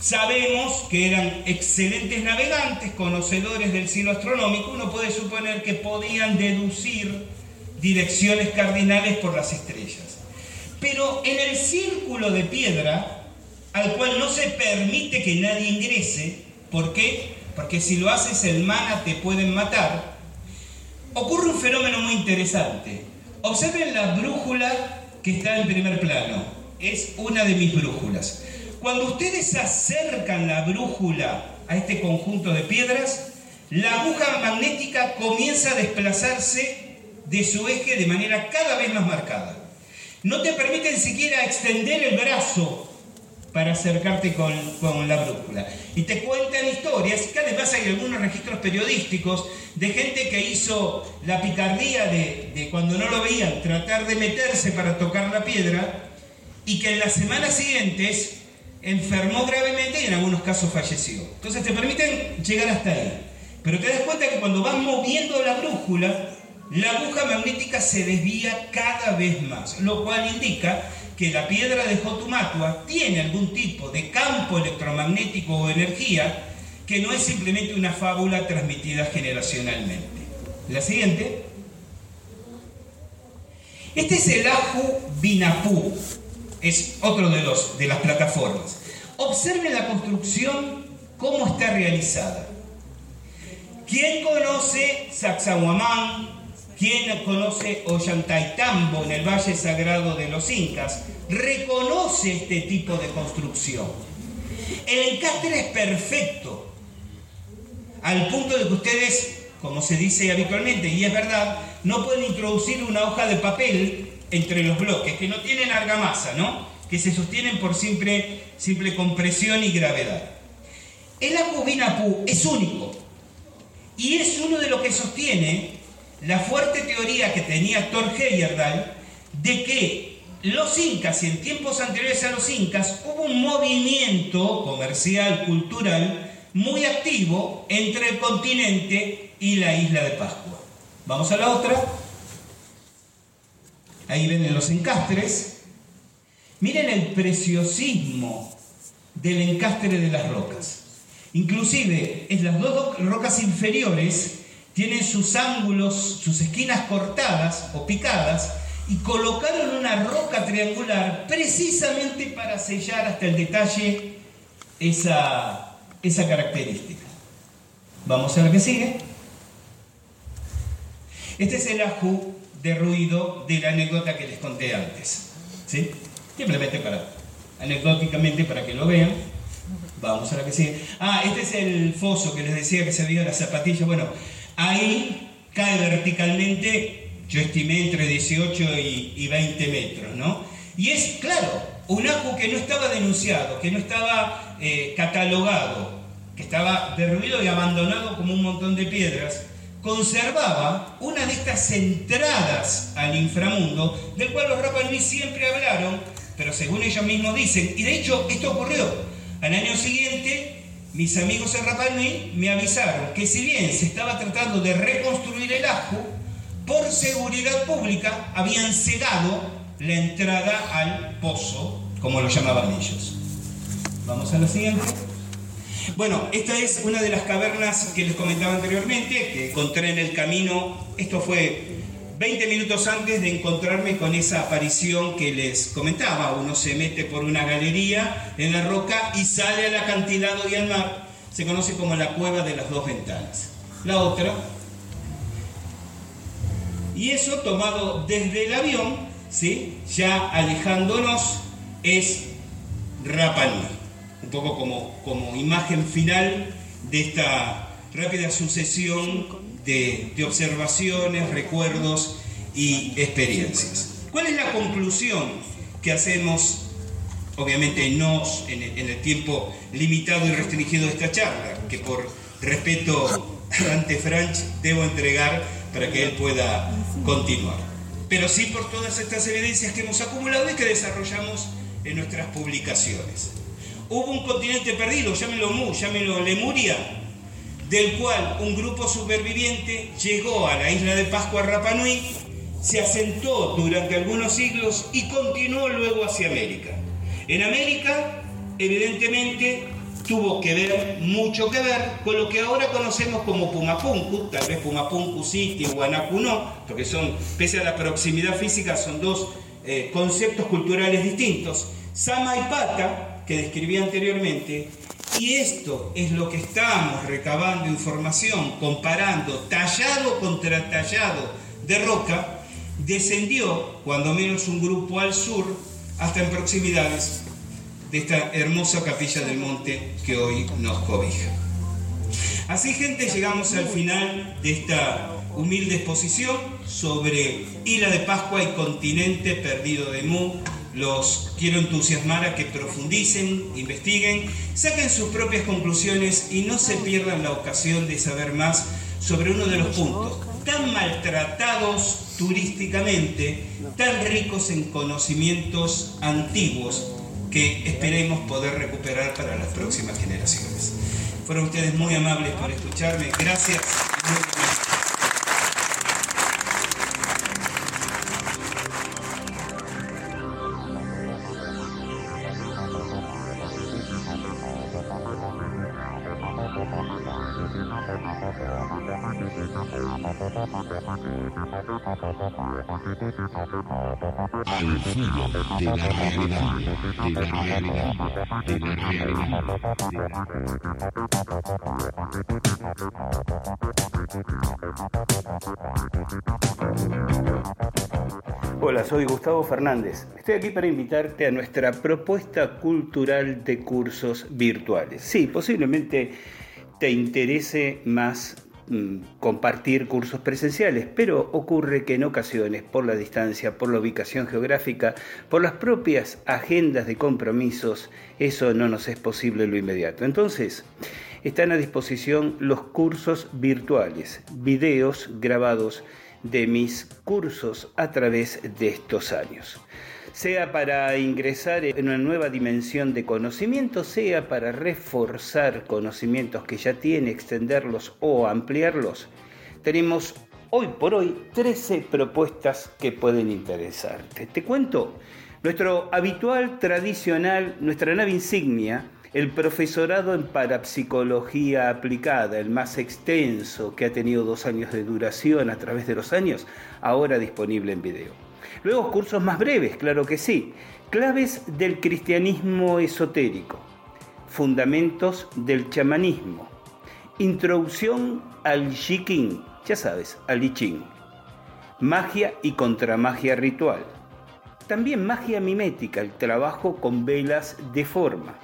Sabemos que eran excelentes navegantes, conocedores del cielo astronómico, uno puede suponer que podían deducir direcciones cardinales por las estrellas. Pero en el círculo de piedra, al cual no se permite que nadie ingrese, ¿por qué? Porque si lo haces el mana te pueden matar, ocurre un fenómeno muy interesante. Observen la brújula que está en primer plano. Es una de mis brújulas. Cuando ustedes acercan la brújula a este conjunto de piedras, la aguja magnética comienza a desplazarse de su eje de manera cada vez más marcada. No te permiten siquiera extender el brazo para acercarte con, la brújula. Y te cuentan historias, que además hay algunos registros periodísticos de gente que hizo la picardía de, de cuando no lo veían, tratar de meterse para tocar la piedra, y que en las semanas siguientes enfermó gravemente y en algunos casos falleció. Entonces te permiten llegar hasta ahí. Pero te das cuenta que cuando vas moviendo la brújula, la aguja magnética se desvía cada vez más, lo cual indica que la piedra de Jotumatua tiene algún tipo de campo electromagnético o energía que no es simplemente una fábula transmitida generacionalmente. La siguiente. Este es el Aju Binapú, es otro de, los, de las plataformas. Observe la construcción, cómo está realizada. ¿Quién conoce Sacsayhuamán, quien conoce Ollantaytambo en el Valle Sagrado de los Incas reconoce este tipo de construcción. El encastre es perfecto, al punto de que ustedes, como se dice habitualmente, y es verdad, no pueden introducir una hoja de papel entre los bloques, que no tienen argamasa, ¿no? que se sostienen por simple, simple compresión y gravedad. El Pu es único y es uno de los que sostiene la fuerte teoría que tenía Thor Heyerdahl de que los incas y en tiempos anteriores a los incas hubo un movimiento comercial, cultural, muy activo entre el continente y la isla de Pascua. Vamos a la otra. Ahí ven los encastres. Miren el preciosismo del encastre de las rocas. Inclusive, en las dos rocas inferiores tienen sus ángulos, sus esquinas cortadas o picadas y colocaron una roca triangular precisamente para sellar hasta el detalle esa, esa característica. Vamos a la que sigue. Este es el ajú de ruido de la anécdota que les conté antes. ¿sí? Simplemente para, anecdóticamente para que lo vean. Vamos a la que sigue. Ah, este es el foso que les decía que se veía la zapatilla. Bueno, ahí cae verticalmente, yo estimé entre 18 y, 20 metros, ¿no? Y es, claro, un ajo que no estaba denunciado, que no estaba eh, catalogado, que estaba derruido y abandonado como un montón de piedras, conservaba una de estas entradas al inframundo, del cual los Rapanui siempre hablaron, pero según ellos mismos dicen, y de hecho esto ocurrió, al año siguiente mis amigos en Rapanui me avisaron que si bien se estaba tratando de reconstruir el ajo, por seguridad pública habían cegado la entrada al pozo, como lo llamaban ellos. Vamos a lo siguiente. Bueno, esta es una de las cavernas que les comentaba anteriormente, que encontré en el camino. Esto fue 20 minutos antes de encontrarme con esa aparición que les comentaba. Uno se mete por una galería en la roca y sale al acantilado y al mar. Se conoce como la cueva de las dos ventanas. La otra. Y eso tomado desde el avión, ¿sí? ya alejándonos, es Rapanui un poco como, como imagen final de esta rápida sucesión de, observaciones, recuerdos y experiencias. ¿Cuál es la conclusión que hacemos obviamente no en el, tiempo limitado y restringido de esta charla, que por respeto ante Franch debo entregar para que él pueda continuar. Pero sí por todas estas evidencias que hemos acumulado y que desarrollamos en nuestras publicaciones hubo un continente perdido, llámelo Mu, llámelo Lemuria, del cual un grupo superviviente llegó a la isla de Pascua Rapanui, se asentó durante algunos siglos y continuó luego hacia América. En América, evidentemente, tuvo que ver, mucho que ver, con lo que ahora conocemos como Pumapunku, tal vez Pumapunku City, Guanacu no, porque son, pese a la proximidad física, son dos eh, conceptos culturales distintos. Sama y Pata, que describí anteriormente, y esto es lo que estamos recabando información, comparando tallado contra tallado de roca, descendió cuando menos un grupo al sur hasta en proximidades de esta hermosa capilla del monte que hoy nos cobija. Así gente, llegamos al final de esta humilde exposición sobre Isla de Pascua y continente perdido de Mu, los quiero entusiasmar a que profundicen, investiguen, saquen sus propias conclusiones y no se pierdan la ocasión de saber más sobre uno de los puntos tan maltratados turísticamente, tan ricos en conocimientos antiguos que esperemos poder recuperar para las próximas generaciones. Fueron ustedes muy amables por escucharme. Gracias. Hola, soy Gustavo Fernández. Estoy aquí para invitarte a nuestra propuesta cultural de cursos virtuales. Sí, posiblemente te interese más Mm, compartir cursos presenciales, pero ocurre que en ocasiones, por la distancia, por la ubicación geográfica, por las propias agendas de compromisos, eso no nos es posible lo inmediato. Entonces, están a disposición los cursos virtuales, videos grabados de mis cursos a través de estos años sea para ingresar en una nueva dimensión de conocimiento, sea para reforzar conocimientos que ya tiene, extenderlos o ampliarlos. tenemos hoy por hoy 13 propuestas que pueden interesarte. Te cuento, nuestro habitual, tradicional, nuestra nave insignia, el profesorado en parapsicología aplicada, el más extenso, que ha tenido dos años de duración a través de los años, ahora disponible en video. Luego cursos más breves, claro que sí. Claves del cristianismo esotérico. Fundamentos del chamanismo. Introducción al Shiking, ya sabes, al I Ching. Magia y contramagia ritual. También magia mimética, el trabajo con velas de forma.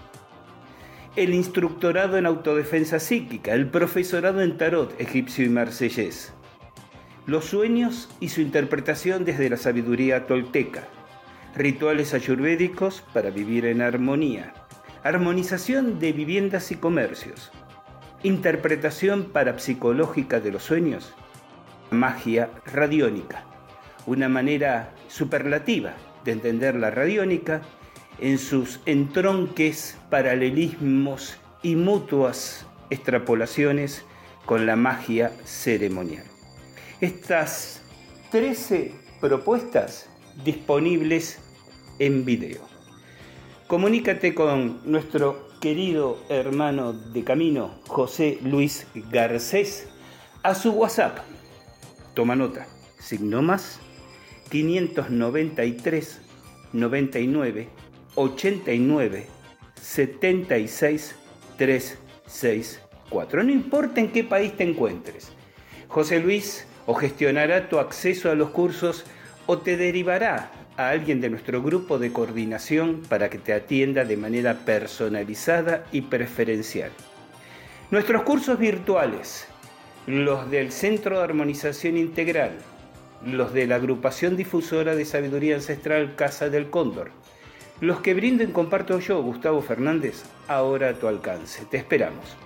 El instructorado en autodefensa psíquica, el profesorado en tarot egipcio y marsellés. Los sueños y su interpretación desde la sabiduría tolteca. Rituales ayurvédicos para vivir en armonía. Armonización de viviendas y comercios Interpretación parapsicológica de los sueños. Magia radiónica. Una manera superlativa de entender la radiónica en sus entronques, paralelismos y mutuas extrapolaciones con la magia ceremonial. Estas 13 propuestas disponibles en video. Comunícate con nuestro querido hermano de camino, José Luis Garcés, a su WhatsApp. Toma nota, signo más 593 99 89 76 364. No importa en qué país te encuentres. José Luis o gestionará tu acceso a los cursos o te derivará a alguien de nuestro grupo de coordinación para que te atienda de manera personalizada y preferencial. Nuestros cursos virtuales, los del Centro de Armonización Integral, los de la Agrupación Difusora de Sabiduría Ancestral Casa del Cóndor, los que brinden comparto yo, Gustavo Fernández, ahora a tu alcance. Te esperamos.